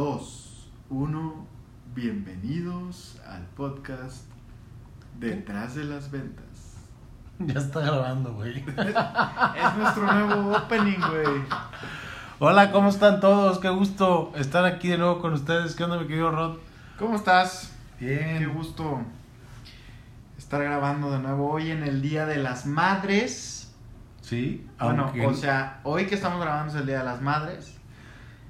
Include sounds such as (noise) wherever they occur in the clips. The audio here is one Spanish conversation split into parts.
2, 1. Bienvenidos al podcast Detrás de las Ventas. (laughs) Ya está grabando, güey. (laughs) Es nuestro nuevo opening, güey. Hola, ¿cómo están todos? Qué gusto estar aquí de nuevo con ustedes. ¿Qué onda, mi querido Rod? ¿Cómo estás? Bien. Qué gusto estar grabando de nuevo hoy en el Día de las Madres. Sí, Bueno, aunque- o sea, hoy que estamos grabando es el Día de las Madres.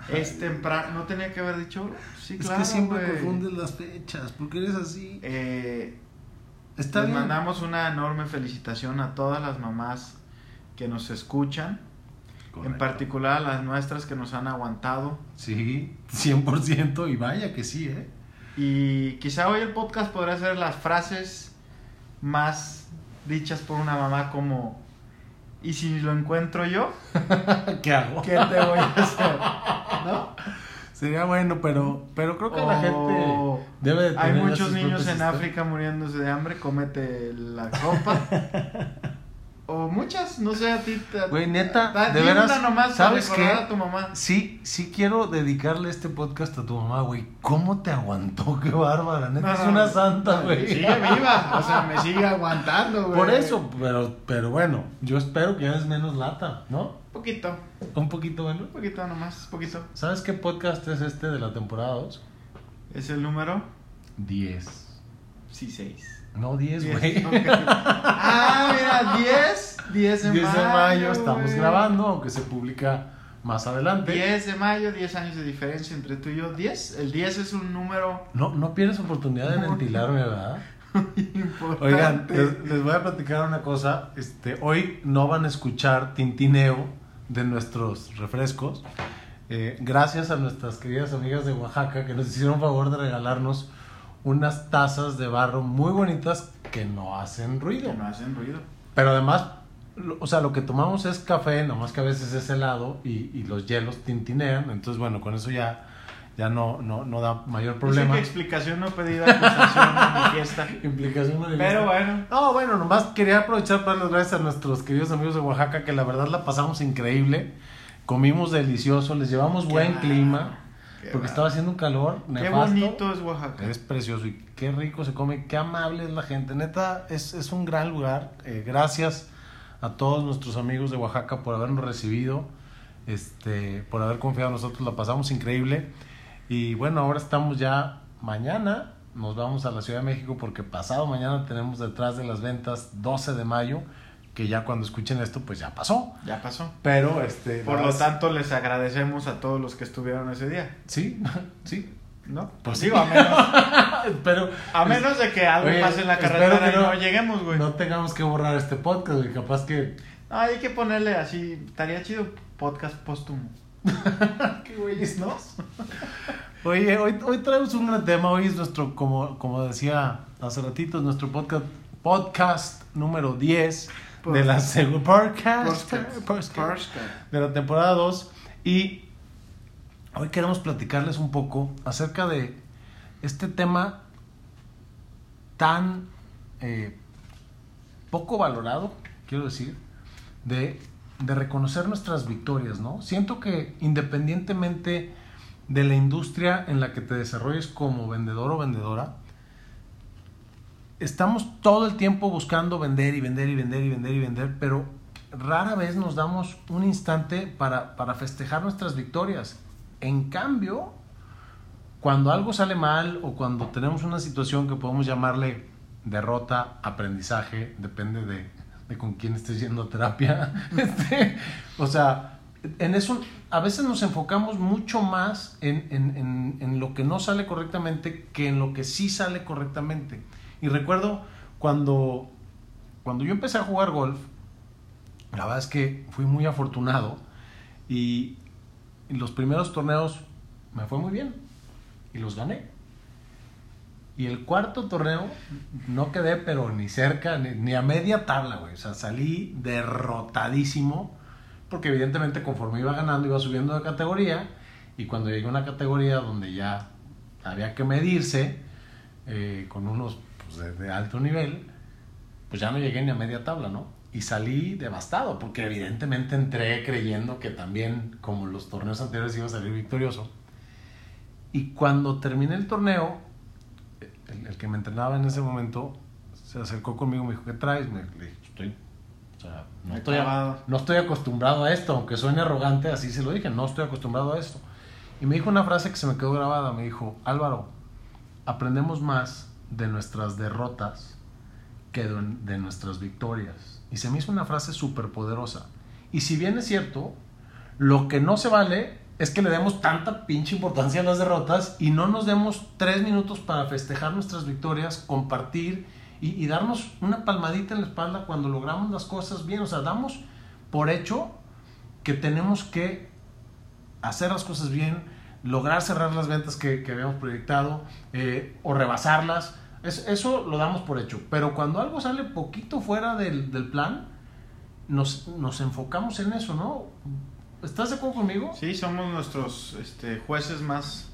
Es temprano. ¿No tenía que haber dicho? Sí, es claro, que siempre güey. confundes las fechas. ¿Por qué eres así? Eh, Está les bien. mandamos una enorme felicitación a todas las mamás que nos escuchan. En Correcto. particular a las nuestras que nos han aguantado. Sí, 100%. Y vaya que sí, ¿eh? Y quizá hoy el podcast podrá ser las frases más dichas por una mamá como ¿Y si lo encuentro yo? (laughs) ¿Qué hago? ¿Qué te voy a hacer? (laughs) (laughs) ¿No? Sería bueno, pero, pero creo que la gente O debe de tener Hay muchos niños en historias. África muriéndose de hambre, cómete la copa. (laughs) o muchas, no sé a ti. Güey, neta, de veras, nomás ¿sabes qué? a tu mamá. Sí, sí quiero dedicarle este podcast a tu mamá, güey. ¿Cómo te aguantó? (laughs) Qué bárbara, neta, No, es una santa, güey. Sigue viva, o sea, me sigue (laughs) aguantando, güey. Por eso, pero, pero bueno, yo espero que ya es menos lata, ¿no? Poquito, Un poquito, bueno. un poquito nomás, poquito. ¿Sabes qué podcast es este de la temporada 2? ¿Es el número? 10. Sí, 6. No, 10, güey. Ah, mira, 10. 10 de 10 mayo. de mayo estamos grabando, aunque se publica más adelante. 10 de mayo, 10 años de diferencia entre tú y yo. 10. El 10 es un número No, no pierdes oportunidad de ventilarme, ¿verdad? importante. Oigan, les, les voy a platicar una cosa. Este, hoy no van a escuchar tintineo de nuestros refrescos. Eh, gracias a nuestras queridas amigas de Oaxaca que nos hicieron favor de regalarnos unas tazas de barro muy bonitas que no hacen ruido. Que no hacen ruido. Pero además, lo- o sea, lo que tomamos es café, nomás que a veces es helado y, y los hielos tintinean. Entonces, bueno, con eso ya, ya no, no, no da mayor problema. que explicación no pedida, acusación. (laughs) Implicación no Pero bueno. No, bueno, nomás quería aprovechar para darles gracias a nuestros queridos amigos de Oaxaca, que la verdad la pasamos increíble. Comimos delicioso, les llevamos buen clima, qué porque va- estaba haciendo un calor Qué nefasto. bonito es Oaxaca. Es precioso y qué rico se come, qué amable es la gente. Neta, es, es un gran lugar. Eh, gracias a todos nuestros amigos de Oaxaca por habernos recibido, este, por haber confiado en nosotros. La pasamos increíble. Y bueno, ahora estamos ya mañana. Nos vamos a la Ciudad de México porque pasado mañana tenemos detrás de las ventas 12 de mayo, que ya cuando escuchen esto, pues ya pasó. Ya pasó. Pero, este. Por lo tanto, les agradecemos a todos los que estuvieron ese día. Sí, (laughs) sí. ¿No? Pues digo, a menos, (laughs) Pero. a menos de que algo Oye, pase en la carretera que y no no- lleguemos, güey. No tengamos que borrar este podcast, güey. Capaz que. No, hay que ponerle así, estaría chido podcast póstumo. (laughs) Qué güeyes, ¿no? Oye, hoy, hoy traemos un gran tema. Hoy es nuestro, como, como decía hace ratito, es nuestro podcast, podcast número 10 de la segunda podcast, podcast de la temporada 2. Y hoy queremos platicarles un poco acerca de este tema tan eh, poco valorado, quiero decir, de, de reconocer nuestras victorias, ¿no? Siento que independientemente de la industria en la que te desarrolles como vendedor o vendedora, estamos todo el tiempo buscando vender y vender y vender y vender y vender, pero rara vez nos damos un instante para, para festejar nuestras victorias. En cambio, cuando algo sale mal o cuando tenemos una situación que podemos llamarle derrota, aprendizaje, depende de, de con quién estés yendo a terapia, (laughs) este, o sea, en eso a veces nos enfocamos mucho más en, en, en, en lo que no sale correctamente que en lo que sí sale correctamente. Y recuerdo cuando, cuando yo empecé a jugar golf, la verdad es que fui muy afortunado y en los primeros torneos me fue muy bien y los gané. Y el cuarto torneo no quedé, pero ni cerca, ni, ni a media tabla, güey. O sea, salí derrotadísimo, porque evidentemente conforme iba ganando, iba subiendo de categoría. Y cuando llegué a una categoría donde ya había que medirse eh, con unos pues, de, de alto nivel, pues ya no llegué ni a media tabla, ¿no? Y salí devastado, porque evidentemente entré creyendo que también, como los torneos anteriores, iba a salir victorioso. Y cuando terminé el torneo, el, el que me entrenaba en ese momento se acercó conmigo y me dijo, ¿qué traes? Me le dije, estoy, o sea, no estoy, no estoy acostumbrado a esto, aunque suene arrogante, así se lo dije, no estoy acostumbrado a esto. Y me dijo una frase que se me quedó grabada, me dijo, Álvaro, aprendemos más de nuestras derrotas que de, nuestras victorias. Y se me hizo una frase súper poderosa. Y si bien es cierto, lo que no se vale es que le demos tanta pinche importancia a las derrotas y no nos demos tres minutos para festejar nuestras victorias, compartir y, y darnos una palmadita en la espalda cuando logramos las cosas bien. O sea, damos por hecho que tenemos que hacer las cosas bien, lograr cerrar las ventas que, que habíamos proyectado eh, o rebasarlas. Es- eso lo damos por hecho. Pero cuando algo sale poquito fuera del, del plan, nos, nos enfocamos en eso, ¿no? ¿Estás de acuerdo conmigo? Sí, somos nuestros este, jueces más,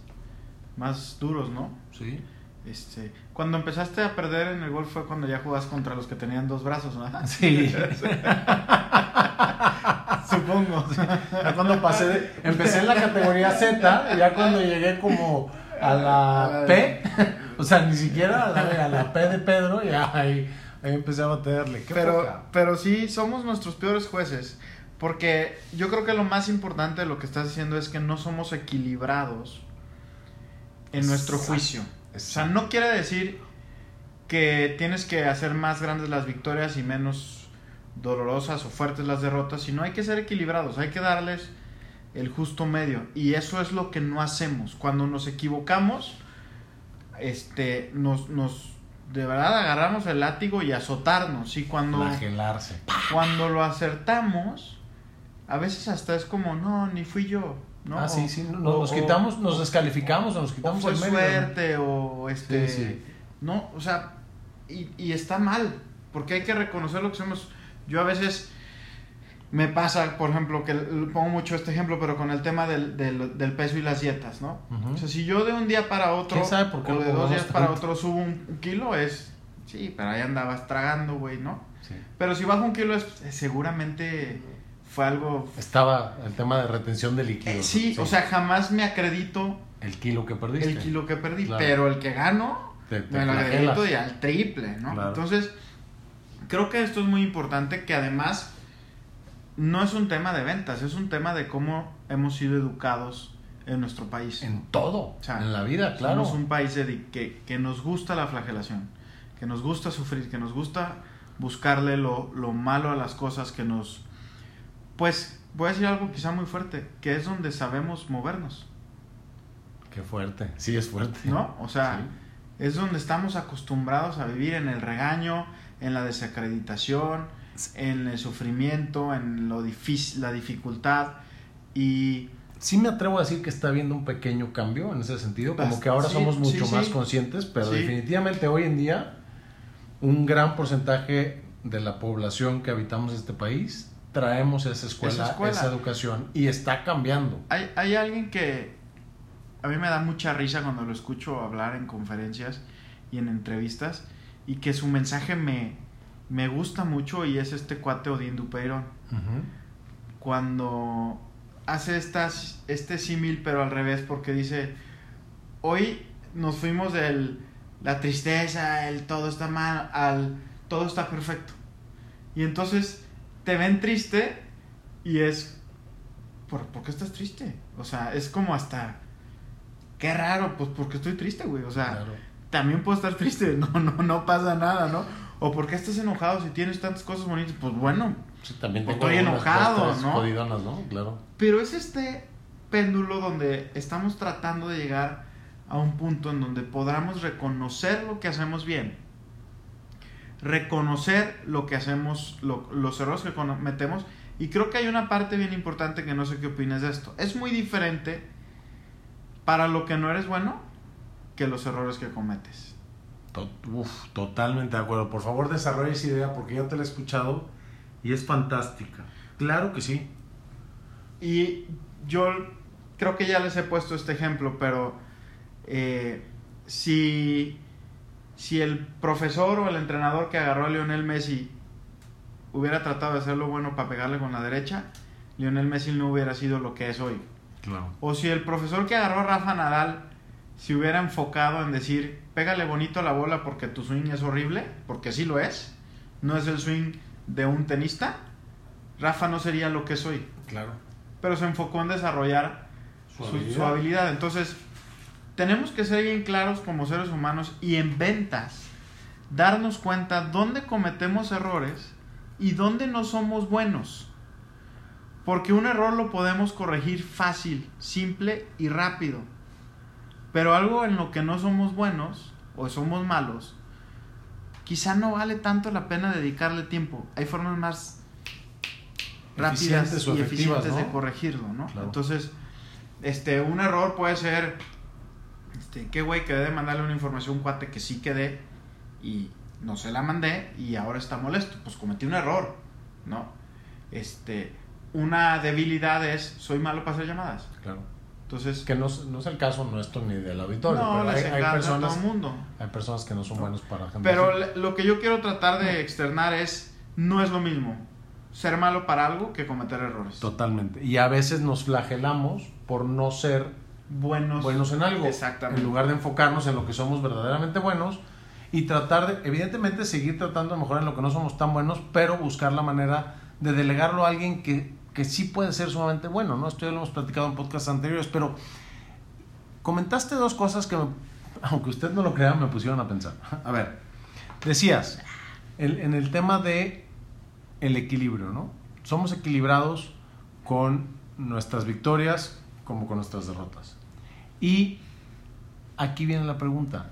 más duros, ¿no? Sí. Este, cuando empezaste a perder en el golf fue cuando ya jugabas contra los que tenían dos brazos, ¿no? Sí. (laughs) (laughs) Supongo. Ya cuando pasé, de- empecé en la categoría Z, ya cuando llegué como a la P, (laughs) o sea, ni siquiera a la, a la P de Pedro, ya ahí, ahí empecé a baterle. Qué Pero, poca. pero sí, somos nuestros peores jueces. Porque yo creo que lo más importante de lo que estás diciendo es que no somos equilibrados en nuestro juicio. O sea, no quiere decir que tienes que hacer más grandes las victorias y menos dolorosas o fuertes las derrotas, sino hay que ser equilibrados, hay que darles el justo medio. Y eso es lo que no hacemos. Cuando nos equivocamos, este, nos, nos de verdad agarramos el látigo y azotarnos. Y cuando, cuando lo acertamos, a veces hasta es como, no, ni fui yo. ¿no? Ah, sí, O- sí, nos, o- nos o- quitamos, nos descalificamos, o nos o quitamos fue el mérito. suerte o este Sí, sí. no o sea y, y está mal porque hay que reconocer lo que somos yo a veces me pasa por ejemplo que pongo mucho este ejemplo pero con el tema del, del, del peso y las dietas no o sea si yo de un día para otro ¿Quién sabe por qué o de dos días para otro subo un, kilo es sí pero ahí andabas tragando güey no Sí. pero si bajo un kilo es seguramente fue algo Estaba el tema de retención de eh, líquidos. sí, o sea jamás me acredito el kilo que perdiste. el kilo que perdí, Claro. pero el que gano Te- te me lo acredito y al triple, ¿no? Claro. Entonces, creo que esto es muy importante que además no es un tema de ventas, es un tema de cómo hemos sido educados en nuestro país. En todo, O sea, en la vida, claro. Somos un país de- que, que nos gusta la flagelación, que nos gusta sufrir, que nos gusta buscarle lo, lo malo a las cosas, que nos... Pues voy a decir algo quizá muy fuerte, que es donde sabemos movernos. Qué fuerte. Sí, es fuerte. ¿no? O sea, Sí. es donde estamos acostumbrados a vivir en el regaño, en la desacreditación, en el sufrimiento, en lo difícil, la dificultad y Sí me atrevo a decir que está habiendo un pequeño cambio en ese sentido, como que ahora sí, somos mucho sí, más sí. conscientes, pero definitivamente hoy en día un gran porcentaje de la población que habitamos este país traemos esa escuela, Esa escuela. esa educación y está cambiando. hay, hay alguien que a mí me da mucha risa cuando lo escucho hablar en conferencias y en entrevistas y que su mensaje me, me gusta mucho y es este cuate Odín Dupeyron. Ujú. cuando hace estas, este símil pero al revés porque dice hoy nos fuimos del la tristeza el todo está mal al todo está perfecto y entonces te ven triste y es ¿por, ¿por qué estás triste? o sea es como hasta qué raro pues porque estoy triste güey o sea Claro. También puedo estar (laughs) triste no no no pasa nada no o por qué estás enojado si tienes tantas cosas bonitas pues bueno Sí, también tengo estoy enojado, ¿no? jodidonas, ¿no? Claro. Pero es este péndulo donde estamos tratando de llegar a un punto en donde podamos reconocer lo que hacemos bien, reconocer lo que hacemos, lo- los errores que cometemos, y creo que hay una parte bien importante que no sé qué opinas de esto. Es muy diferente para lo que no eres bueno que los errores que cometes. Uf, totalmente de acuerdo. Por favor, desarrolla esa idea porque ya te la he escuchado y es fantástica. Claro que sí. Y yo creo que ya les he puesto este ejemplo, pero eh, si, si el profesor o el entrenador que agarró a Lionel Messi hubiera tratado de hacerlo bueno para pegarle con la derecha, Lionel Messi no hubiera sido lo que es hoy. Claro. O si el profesor que agarró a Rafa Nadal si hubiera enfocado en decir, pégale bonito a la bola porque tu swing es horrible, porque sí lo es, no es el swing de un tenista, Rafa no sería lo que soy. Claro. Pero se enfocó en desarrollar Su su, habilidad. su habilidad. Entonces, tenemos que ser bien claros como seres humanos y en ventas, darnos cuenta dónde cometemos errores y dónde no somos buenos. Porque un error lo podemos corregir fácil, simple y rápido. Pero algo en lo que no somos buenos o somos malos, quizá no vale tanto la pena dedicarle tiempo. Hay formas más rápidas Eficientes y eficientes de corregirlo, ¿no? Claro. Entonces, este, un error puede ser, este, qué güey, quedé de mandarle una información a un cuate que sí quedé y no se la mandé y ahora está molesto. Pues cometí un error, ¿no? Este, una debilidad es, soy malo para hacer llamadas. Claro. Entonces, Que no, es- no es el caso nuestro ni del auditorio, no, pero hay, personas, todo el mundo. hay personas que no son buenos para gente Pero así. lo que yo quiero tratar de externar es, no es lo mismo ser malo para algo que cometer errores. Totalmente. Y a veces nos flagelamos por no ser Buenos, buenos en algo. Exactamente. En lugar de enfocarnos en lo que somos verdaderamente buenos y tratar de, evidentemente, seguir tratando de mejorar en lo que no somos tan buenos, pero buscar la manera de delegarlo a alguien que, que sí puede ser sumamente bueno, ¿no? Esto ya lo hemos platicado en podcasts anteriores, pero comentaste dos cosas que, (laughs) aunque usted no lo crea, me pusieron a pensar. A ver, decías, en el tema de el equilibrio, ¿no? Somos equilibrados con nuestras victorias como con nuestras derrotas. Y aquí viene la pregunta,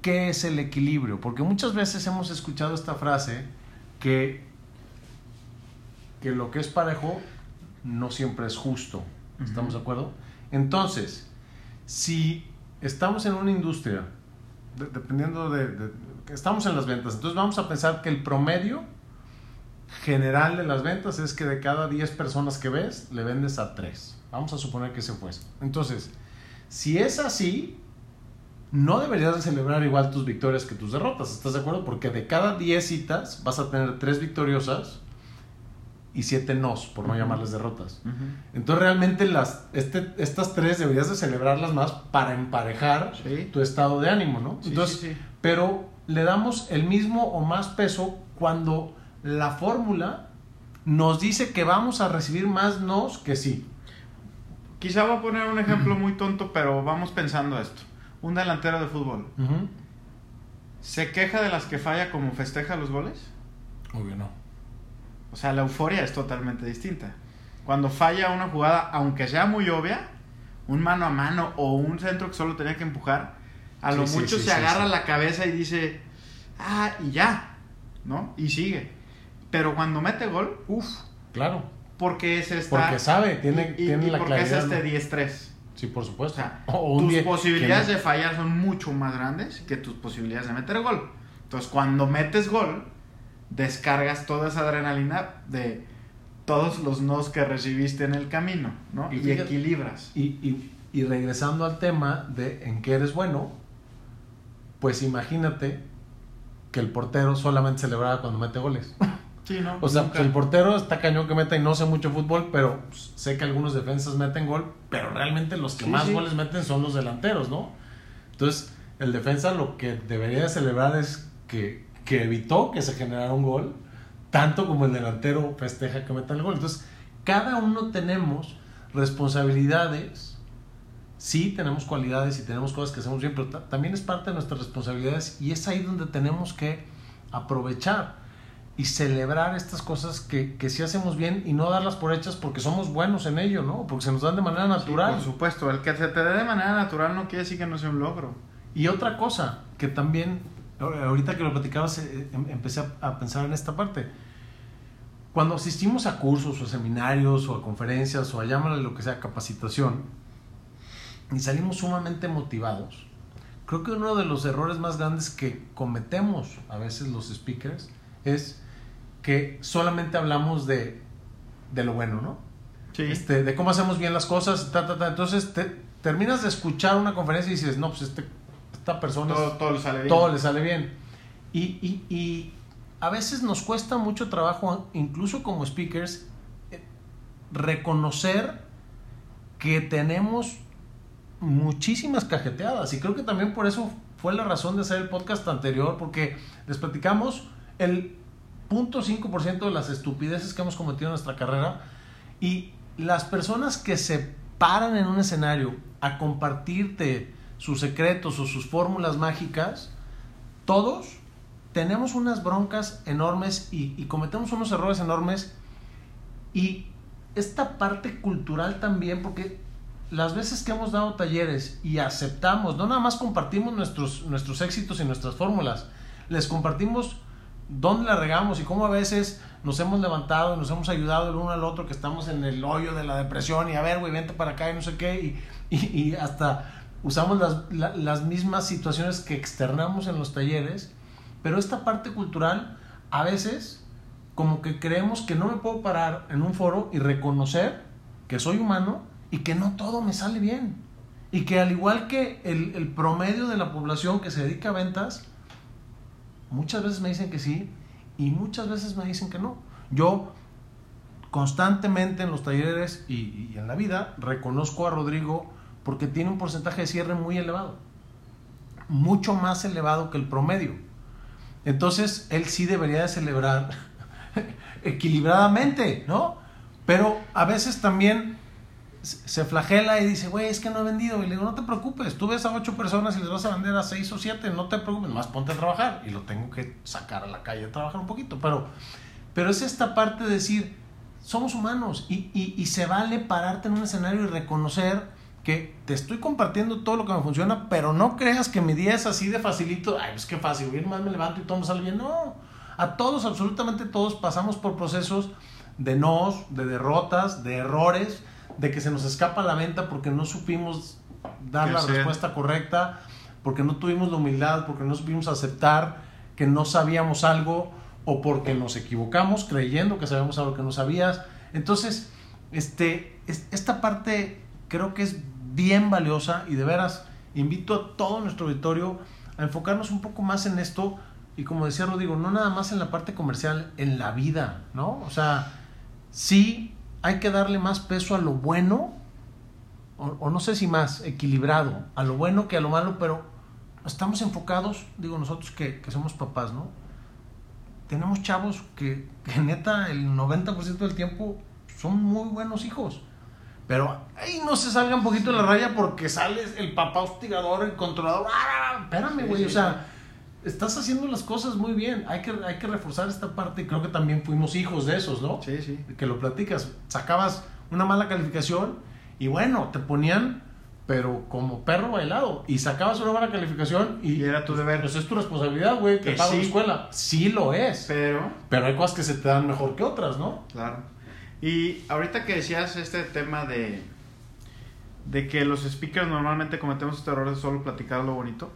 ¿qué es el equilibrio? Porque muchas veces hemos escuchado esta frase que, que lo que es parejo no siempre es justo. ¿Estamos de acuerdo? Entonces, si estamos en una industria, de- dependiendo de, de- que Estamos en las ventas, entonces vamos a pensar que el promedio general de las ventas es que de cada 10 personas que ves, le vendes a 3. Vamos a suponer que se fuese. Entonces, si es así, no deberías de celebrar igual tus victorias que tus derrotas, ¿estás de acuerdo? Porque de cada 10 citas vas a tener 3 victoriosas y 7 nos, por no llamarles derrotas. Entonces realmente las, este, estas tres deberías de celebrarlas más para emparejar Sí. tu estado de ánimo, ¿no? Sí, Entonces, sí, pero le damos el mismo o más peso cuando la fórmula nos dice que vamos a recibir más nos que sí. Quizá voy a poner un ejemplo muy tonto, pero vamos pensando esto. Un delantero de fútbol. ¿se queja de las que falla como festeja los goles? Obvio no. O sea, la euforia es totalmente distinta. Cuando falla una jugada, aunque sea muy obvia, un mano a mano o un centro que solo tenía que empujar, a Sí, lo mucho sí, se agarra la cabeza y dice, ah, y ya, ¿no? Y sigue. Pero cuando mete gol, uff, Claro. porque es esta... Porque sabe, tiene, y, y- tiene y la porque claridad. es este ¿no? 10-3. Sí, por O supuesto. sea, (laughs) O un tus posibilidades que de fallar son mucho más grandes que tus posibilidades de meter gol. Entonces, cuando metes gol, descargas toda esa adrenalina de todos los nos que recibiste en el camino, ¿no? Y Y, fíjate- equilibras. Y, y- y regresando al tema de en qué eres bueno, pues imagínate que el portero solamente celebraba cuando mete goles. (laughs) Sí, ¿no? O sea, pues el portero está cañón que meta y no sé mucho fútbol, pero pues, sé que algunos defensas meten gol, pero realmente los que Sí, más sí. goles meten son los delanteros, ¿no? Entonces, el defensa lo que debería de celebrar es que, que evitó que se generara un gol, tanto como el delantero festeja que meta el gol. Entonces, cada uno tenemos responsabilidades, sí tenemos cualidades y tenemos cosas que hacemos bien, pero ta- también es parte de nuestras responsabilidades y es ahí donde tenemos que aprovechar y celebrar estas cosas que, que sí hacemos bien y no darlas por hechas porque somos buenos en ello, ¿no? Porque se nos dan de manera Sí, natural. por supuesto, el que se te dé de manera natural no quiere decir que no sea un logro. Y otra cosa que también, ahorita que lo platicabas, eh, em- empecé a, a pensar en esta parte. Cuando asistimos a cursos o a seminarios o a conferencias o a llámale lo que sea, capacitación, y salimos sumamente motivados, creo que uno de los errores más grandes que cometemos a veces los speakers es que solamente hablamos de, de lo bueno, ¿no? Sí. este, de cómo hacemos bien las cosas, ta, ta, ta. entonces te, terminas de escuchar una conferencia y dices, no, pues este, esta persona, todo, todo le sale bien. todo le sale bien. Y, y- y a veces nos cuesta mucho trabajo, incluso como speakers, eh, reconocer que tenemos muchísimas cajeteadas y creo que también por eso fue la razón de hacer el podcast anterior, porque les platicamos el 0.5% de las estupideces que hemos cometido en nuestra carrera y las personas que se paran en un escenario a compartirte sus secretos o sus fórmulas mágicas, todos tenemos unas broncas enormes y, cometemos unos errores enormes. Y esta parte cultural también, porque las veces que hemos dado talleres y aceptamos, no nada más compartimos nuestros, nuestros éxitos y nuestras fórmulas, les compartimos dónde la regamos y cómo a veces nos hemos levantado y nos hemos ayudado el uno al otro, que estamos en el hoyo de la depresión y a ver, güey, vente para acá y no sé qué, y hasta usamos las, la, las mismas situaciones que externamos en los talleres, pero esta parte cultural a veces como que creemos que no me puedo parar en un foro y reconocer que soy humano y que no todo me sale bien. Y que al igual que el, el, promedio de la población que se dedica a ventas, muchas veces me dicen que sí y muchas veces me dicen que no. Yo constantemente en los talleres y, y en la vida reconozco a Rodrigo porque tiene un porcentaje de cierre muy elevado. Mucho más elevado que el promedio. Entonces, él sí debería de celebrar (laughs) equilibradamente, ¿no? Pero a veces también se flagela y dice, güey, es que no he vendido. Y le digo, no te preocupes, tú ves a ocho personas y les vas a vender a seis o siete, no te preocupes, más ponte a trabajar. Y lo tengo que sacar a la calle a trabajar un poquito. Pero, pero es esta parte de decir, somos humanos y, se vale pararte en un escenario y reconocer que te estoy compartiendo todo lo que me funciona, pero no creas que mi día es así de facilito. Ay, pues qué fácil, bien más me levanto y todo me sale bien. No, a todos, absolutamente todos, pasamos por procesos de nos, de derrotas, de errores de que se nos escapa la venta porque no supimos dar la sea. respuesta correcta, porque no tuvimos la humildad, porque no supimos aceptar que no sabíamos algo o porque nos equivocamos creyendo que sabíamos algo que no sabías. Entonces, este, esta parte creo que es bien valiosa y de veras invito a todo nuestro auditorio a enfocarnos un poco más en esto y como decía Rodrigo, no nada más en la parte comercial, en la vida, ¿no? O sea, sí hay que darle más peso a lo bueno, o, no sé si más, equilibrado, a lo bueno que a lo malo, pero estamos enfocados, digo nosotros que, que somos papás, ¿no? Tenemos chavos que, que neta el 90% del tiempo son muy buenos hijos. Pero ahí no se salga un poquito de la raya porque sales el papá hostigador, el controlador. ¡Ah! Espérame, güey. Sí, sí, o sea, estás haciendo las cosas muy bien. Hay que, hay que reforzar esta parte. Y creo que también fuimos hijos de esos, ¿no? Sí, sí. Que lo platicas. Sacabas una mala calificación y bueno, te ponían, pero como perro bailado. Y sacabas una mala calificación y. y era tu deber. Pues es tu responsabilidad, güey, que, que pagas sí, la escuela. Sí lo es. Pero. Pero hay cosas que se te dan mejor que otras, ¿no? Claro. Y ahorita que decías este tema de. de que los speakers normalmente cometemos este error de solo platicar lo bonito.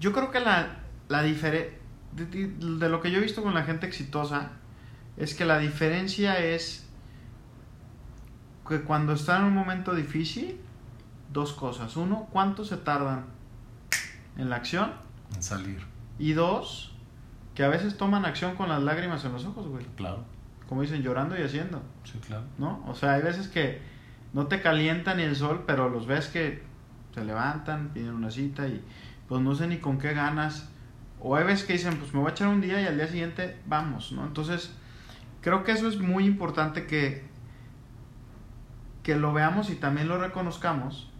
Yo creo que la, la diferencia de, de, lo que yo he visto con la gente exitosa es que la diferencia es que cuando está en un momento difícil, dos cosas. Uno, cuánto se tardan en la acción. En salir. Y dos, que a veces toman acción con las lágrimas en los ojos, güey. Claro. Como dicen, llorando y haciendo. Sí, claro. ¿No? O sea, hay veces que no te calienta ni el sol, pero los ves que se levantan, piden una cita y pues no sé ni con qué ganas. O hay veces que dicen, pues me voy a echar un día y al día siguiente vamos, ¿no? Entonces, creo que eso es muy importante que, que lo veamos y también lo reconozcamos,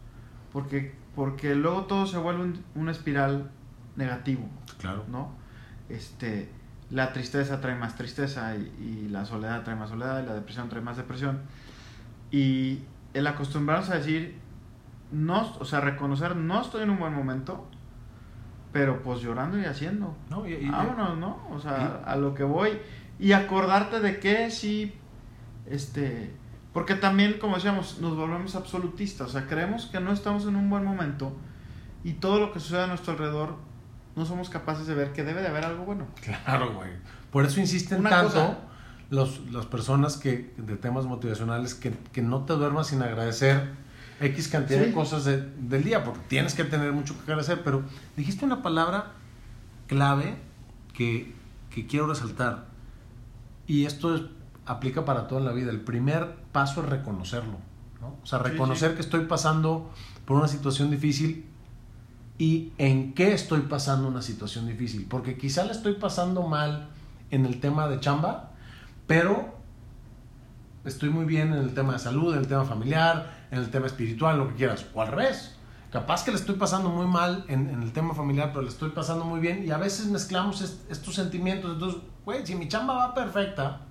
porque, porque luego todo se vuelve un, una espiral negativo. Claro. ¿No? Este, la tristeza trae más tristeza y, y, la soledad trae más soledad y la depresión trae más depresión. Y el acostumbrarnos a decir, no, o sea, reconocer, no estoy en un buen momento, pero pues llorando y haciendo. No, y, y, Vámonos, ¿no? O sea, a lo que voy. Y acordarte de que sí, este, porque también, como decíamos, nos volvemos absolutistas, o sea, creemos que no estamos en un buen momento y todo lo que sucede a nuestro alrededor no somos capaces de ver que debe de haber algo bueno. Claro, güey. Por eso insisten Una tanto cosa, los, las personas que de temas motivacionales que, que no te duermas sin agradecer X cantidad sí. de cosas de, del día, porque tienes que tener mucho que agradecer, pero dijiste una palabra clave que, que quiero resaltar. Y esto es, aplica para toda la vida. El primer paso es reconocerlo. ¿no? O sea, reconocer sí, que estoy pasando por una situación difícil y en qué estoy pasando una situación difícil. Porque quizá la estoy pasando mal en el tema de chamba, pero estoy muy bien en el tema de salud, en el tema familiar, en el tema espiritual, lo que quieras. O al revés. Capaz que le estoy pasando muy mal en, el tema familiar, pero le estoy pasando muy bien. Y a veces mezclamos estos sentimientos. Entonces, güey, si mi chamba va perfecta,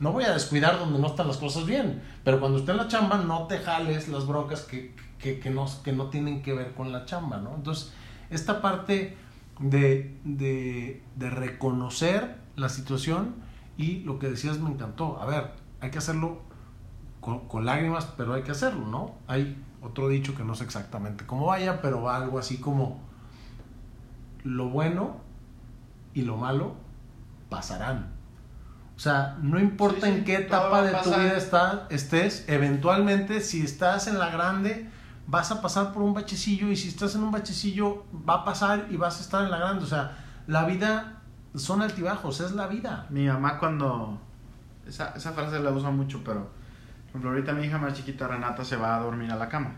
no voy a descuidar donde no están las cosas bien. Pero cuando esté en la chamba, no te jales las broncas que, que, que, no, que no tienen que ver con la chamba, ¿no? Entonces, esta parte de, de, de reconocer la situación y lo que decías me encantó. A ver, hay que hacerlo con, con, lágrimas, pero hay que hacerlo, ¿no? Hay otro dicho que no sé exactamente cómo vaya, pero va algo así como lo bueno y lo malo pasarán. O sea, no importa sí, sí, en qué etapa de tu vida está, estés, eventualmente si estás en la grande, vas a pasar por un bachecillo y si estás en un bachecillo va a pasar y vas a estar en la grande. O sea, la vida son altibajos, es la vida. Mi mamá cuando... Esa, esa frase la usa mucho, pero... Por ejemplo, ahorita mi hija más chiquita, Renata, se va a dormir a la cama.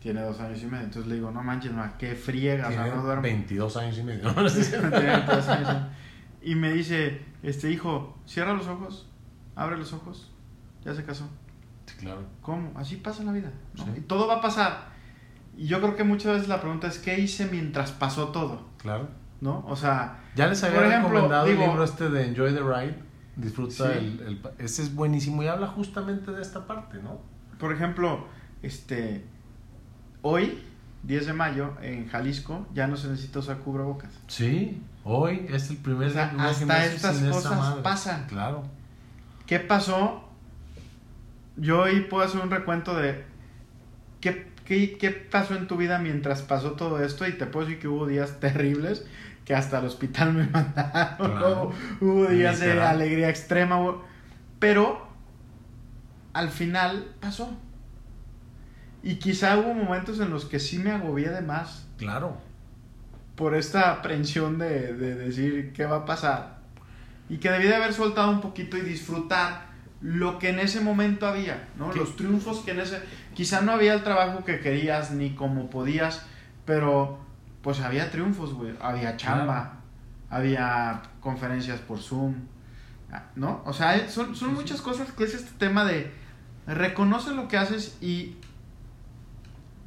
Tiene dos años y medio. Entonces le digo, no manches, ma, qué friega. Tiene o sea, no duermo. 22 años y medio. (laughs) Tiene 22 años. (laughs) Y me dice, este hijo, cierra los ojos, abre los ojos, ya se casó. Claro. ¿Cómo? Así pasa la vida. ¿no? Sí. Y todo va a pasar. Y yo creo que muchas veces la pregunta es, ¿qué hice mientras pasó todo? Claro. ¿No? O sea, Ya les había ejemplo, recomendado digo- el libro este de Enjoy the Ride. Disfruta Sí. el, el- Ese es buenísimo y habla justamente de esta parte, ¿no? por ejemplo, este, hoy, 10 de mayo, en Jalisco, ya no se necesita usar cubrebocas. Sí, hoy es el primer O sea, día que hasta estas cosas pasan. Claro. ¿Qué pasó? Yo hoy puedo hacer un recuento de qué, qué, qué pasó en tu vida mientras pasó todo esto y te puedo decir que hubo días terribles que hasta el hospital me (laughs) mandaron. Claro. Hubo, días de alegría extrema. Pero al final pasó. Y quizá hubo momentos en los que sí me agobié de más Claro. por esta aprensión de, de decir qué va a pasar. Y que debí de haber soltado un poquito y disfrutar lo que en ese momento había, ¿no? ¿Qué? Los triunfos que en ese... Quizá no había el trabajo que querías ni como podías, pero pues había triunfos, güey. Había chamba, había conferencias por Zoom, ¿no? O sea, son, son sí. muchas cosas que es este tema de reconoce lo que haces y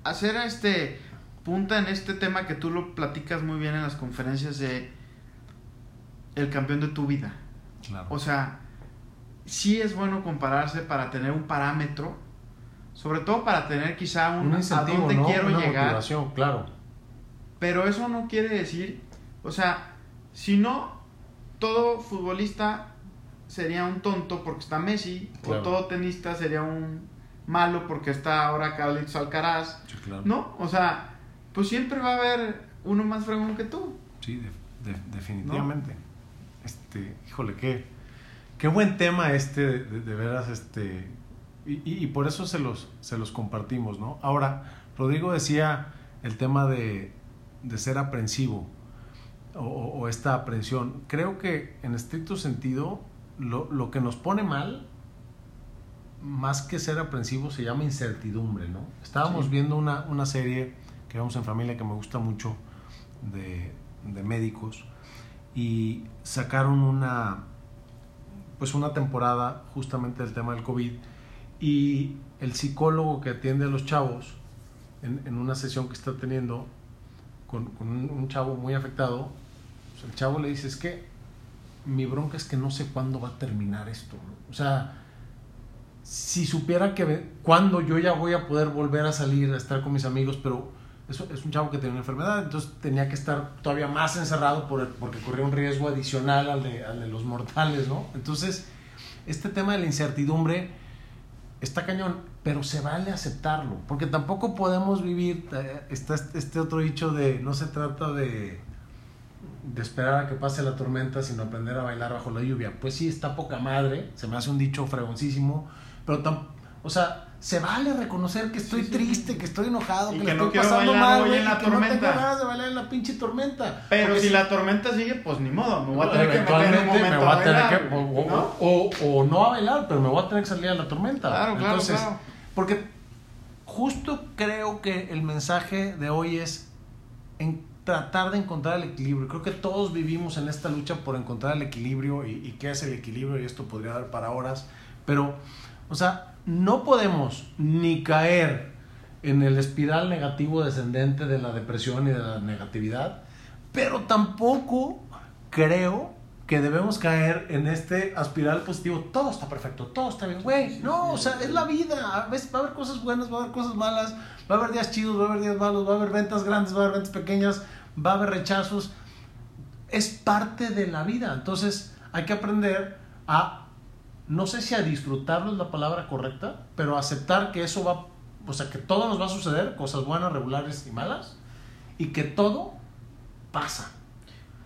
hacer este punta en este tema que tú lo platicas muy bien en las conferencias de el campeón de tu vida. Claro. O sea, sí es bueno compararse para tener un parámetro, sobre todo para tener quizá un, un a dónde ¿no? quiero Una llegar, motivación, claro. pero eso no quiere decir, o sea, si no todo futbolista sería un tonto porque está Messi Claro. o todo tenista sería un malo porque está ahora Carlitos Alcaraz, Sí, claro. ¿no? O sea, pues siempre va a haber uno más fregón que tú. Sí, de- de- definitivamente. Este, híjole, qué, qué buen tema este, de, de- de veras, este, y, y- y por eso se los, se los compartimos, ¿no? Ahora, Rodrigo decía el tema de, de ser aprensivo o, esta aprensión. Creo que en estricto sentido, lo, lo que nos pone mal, más que ser aprensivo, se llama incertidumbre, ¿no? Estábamos Sí. viendo una, una serie que vemos en familia que me gusta mucho de, de médicos y sacaron una pues una temporada justamente del tema del COVID y el psicólogo que atiende a los chavos en, en una sesión que está teniendo con, con un, chavo muy afectado, pues el chavo le dice es que mi bronca es que no sé cuándo va a terminar esto. O sea, si supiera que cuándo yo ya voy a poder volver a salir a estar con mis amigos, pero es, es un chavo que tiene una enfermedad, entonces tenía que estar todavía más encerrado por porque corría un riesgo adicional al de, los mortales, ¿no? Entonces, este tema de la incertidumbre está cañón, pero se vale aceptarlo, porque tampoco podemos vivir, eh, está este este otro dicho de no se trata de, de esperar a que pase la tormenta, sino aprender a bailar bajo la lluvia. Pues sí, está poca madre, se me hace un dicho fregoncísimo, pero tam- o sea, se vale reconocer que estoy Sí, sí. triste, que estoy enojado, Y que, que le no estoy quiero pasando bailar mal, hoy güey, en y la que no tengo tormenta. ganas de bailar en la pinche tormenta. Pero si la tormenta sigue, pues ni modo, me voy a tener que meter Eventualmente en un momento me voy a tener bailar, que, o, o- ¿no? o- o no a bailar, pero me voy a tener que salir a la tormenta. Claro, claro, Entonces, claro. porque justo creo que el mensaje de hoy es en tratar de encontrar el equilibrio. Creo que todos vivimos en esta lucha por encontrar el equilibrio y, y qué es el equilibrio y esto podría dar para horas, pero, o sea, no podemos ni caer en el espiral negativo descendente de la depresión y de la negatividad, pero tampoco creo que debemos caer en este aspiral positivo. Todo está perfecto, todo está bien, güey. No, o sea, es la vida. A veces va a haber cosas buenas, va a haber cosas malas, va a haber días chidos, va a haber días malos, va a haber ventas grandes, va a haber ventas pequeñas, va a haber rechazos. Es parte de la vida. Entonces, hay que aprender a, no sé si a disfrutarlo es la palabra correcta, pero aceptar que eso va, o sea, que todo nos va a suceder, cosas buenas, regulares y malas, y que todo pasa.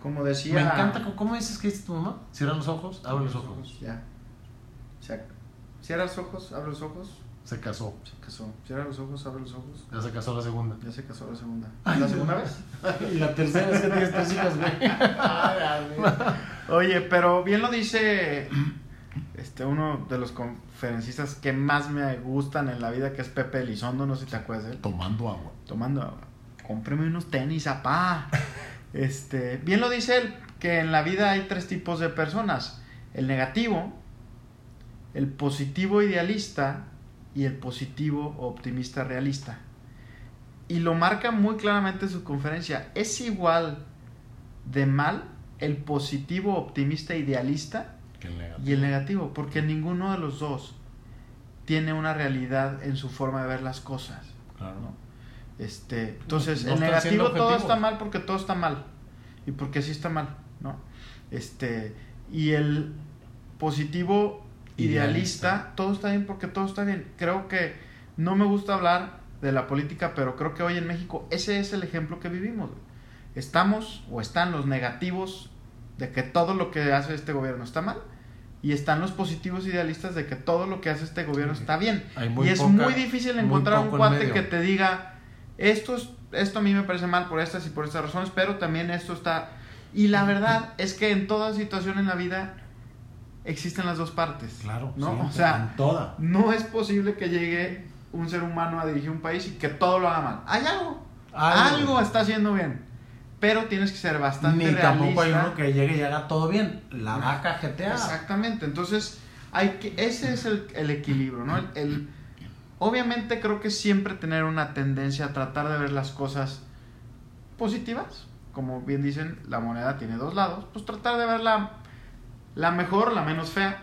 Como decía. Me encanta. ¿Cómo dices que dice tu mamá? Cierra los ojos, abre los ojos. Ya. Cierra los ojos, abre los ojos. Se casó. Se casó. Cierra los ojos, abre los ojos. Ya se casó la segunda. Ya se casó la segunda. Ay, ¿La segunda vez? y (laughs) la tercera es que tienes tres hijas, güey. (laughs) Oye, pero bien lo dice este uno de los conferencistas que más me gustan en la vida, que es Pepe Elizondo, no sé si te acuerdas de él. Tomando agua. Tomando agua. Cómpreme unos tenis, apá. (laughs) Este, bien lo dice él, que en la vida hay tres tipos de personas. El negativo, el positivo idealista y el positivo optimista realista. Y lo marca muy claramente en su conferencia. Es igual de mal el positivo optimista idealista el y el negativo, porque ninguno de los dos tiene una realidad en su forma de ver las cosas. Claro. ¿no? Este, entonces, no el negativo todo está mal porque todo está mal. Y porque sí está mal, ¿no? Este, y el positivo idealista, Idealista. todo está bien porque todo está bien. Creo que no me gusta hablar de la política, pero creo que hoy en México ese es el ejemplo que vivimos. Estamos o están los negativos de que todo lo que hace este gobierno está mal y están los positivos idealistas de que todo lo que hace este gobierno está bien. Y es poca- muy difícil muy encontrar un en cuate que te diga esto es- esto a mí me parece mal por estas y por estas razones, pero también esto está y la verdad (laughs) es que en toda situación en la vida existen las dos partes. Claro. ¿no? sí, o sea, en toda. no es posible que llegue un ser humano a dirigir un país y que todo lo haga mal. Hay algo. Algo. Algo, está haciendo bien. Pero tienes que ser bastante Ni realista. tampoco hay uno que llegue y haga todo bien. La vaca GTA. Exactamente. Entonces, hay que, ese es el, el equilibrio, ¿no? El, el- obviamente creo que siempre tener una tendencia a tratar de ver las cosas positivas. Como bien dicen, la moneda tiene dos lados. Pues tratar de ver la, la mejor, la menos fea,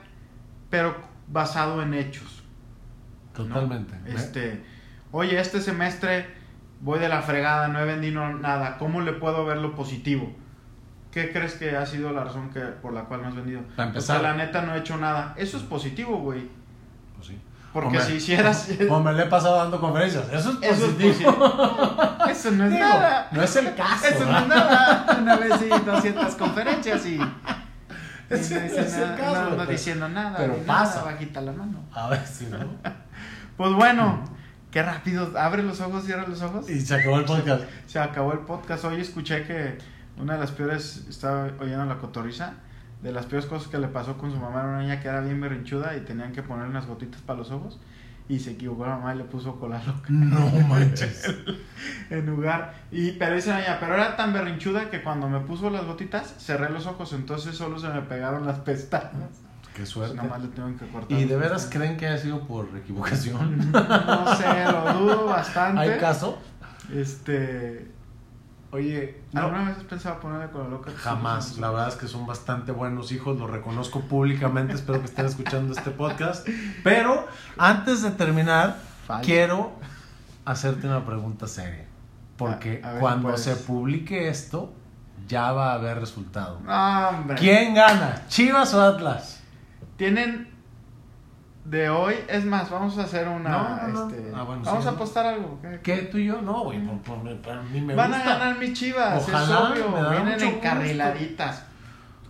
pero basado en hechos. ¿no? Totalmente. Este, oye, este semestre voy de la fregada, no he vendido nada. ¿Cómo le puedo ver lo positivo? ¿Qué crees que ha sido la razón que, por la cual no has vendido? Para empezar. Porque la neta no he hecho nada. Eso es positivo, güey. Pues sí. Porque Hombre. si hicieras... (laughs) O me le he pasado dando conferencias. Eso es Eso es positivo. positivo. Eso no es Digo, nada. No es el caso. Eso no ¿verdad? es nada. Una vez sí, 200 conferencias y... (laughs) y no no es el nada, caso, no ando pero- diciendo nada. pero ni nada, pasa. bajita la mano. A ver si no. (laughs) Pues bueno, qué rápido. Abre los ojos, cierra los ojos. Y se acabó el podcast. Se acabó el podcast. Hoy escuché que una de las peores, estaba oyendo la cotorriza, de las peores cosas que le pasó con su mamá era una niña que era bien berrinchuda y tenían que poner unas gotitas para los ojos. Y se equivocó la mamá y le puso cola loca No (laughs) manches. en lugar. Y, pero esa niña, pero era tan berrinchuda que cuando me puso las gotitas, cerré los ojos, entonces solo se me pegaron las pestañas. Qué Pues suerte. nada más le tengo que cortar. ¿Y de veras creen que haya sido por equivocación? (laughs) No sé, lo dudo bastante. ¿Hay caso? Este. Oye, no, ¿Alguna vez has pensado ponerle cola loca? jamás. La verdad es que son bastante buenos hijos, lo reconozco públicamente. Espero que estén escuchando este podcast. Pero antes de terminar, Falla. quiero hacerte una pregunta seria. Porque A- a ver si cuando puedes. se publique esto, ya va a haber resultado. Hombre. ¿Quién gana? ¿Chivas o Atlas? Tienen de hoy, es más, vamos a hacer una. No, no, no. este, Ah, bueno, vamos sí, a ¿no? apostar algo. ¿qué? ¿Qué tú y yo? No, güey, por, por- para mí me Van gusta. a ganar mis chivas, Ojalá, es obvio. me da Vienen mucho encarriladitas.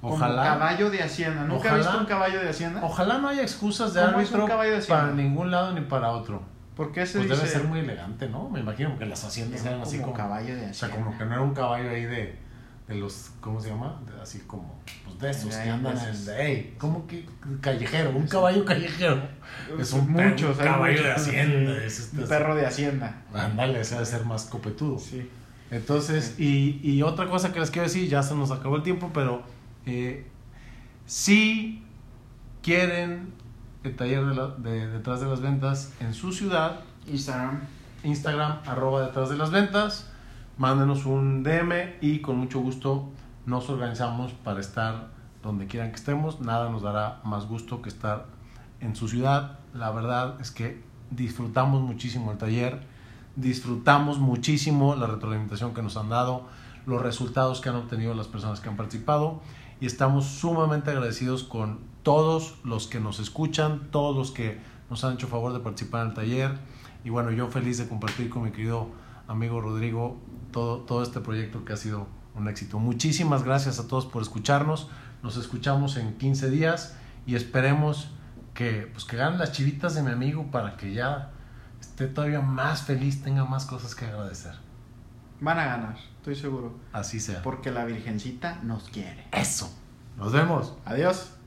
Como Ojalá. caballo de Hacienda. ¿Nunca Ojalá. has visto un caballo de Hacienda? Ojalá no haya excusas de ¿Cómo es un árbitro caballo de hacienda? para ningún lado ni para otro. ¿Por qué se Pues dice debe ser muy elegante, ¿no? Me imagino que las haciendas eran así como, caballo de o sea, Hacienda? como que no era un caballo ahí de, de los, ¿cómo se llama? De- así como, pues de esos que andan en, de, hey, ¿cómo que callejero? Un caballo callejero. Es un, muchos, un caballo de hacienda. (laughs) es este- Un perro de hacienda. Ándale, ese debe ser más copetudo. Sí. Entonces, y, y otra cosa que les quiero decir, ya se nos acabó el tiempo, pero eh, si quieren el taller de, la- de detrás de las ventas en su ciudad, Instagram. Instagram, arroba detrás de las ventas, mándenos un DM y con mucho gusto nos organizamos para estar donde quieran que estemos. Nada nos dará más gusto que estar en su ciudad. La verdad es que disfrutamos muchísimo el taller, disfrutamos muchísimo la retroalimentación que nos han dado, los resultados que han obtenido las personas que han participado y estamos sumamente agradecidos con todos los que nos escuchan, todos los que nos han hecho favor de participar en el taller y bueno, yo feliz de compartir con mi querido amigo Rodrigo todo, todo este proyecto que ha sido un éxito. Muchísimas gracias a todos por escucharnos. Nos escuchamos en 15 días y esperemos que, pues, que ganen las chivitas de mi amigo para que ya esté todavía más feliz, tenga más cosas que agradecer. Van a ganar, estoy seguro. Así sea. Porque la Virgencita nos quiere. Eso. Nos vemos. Adiós.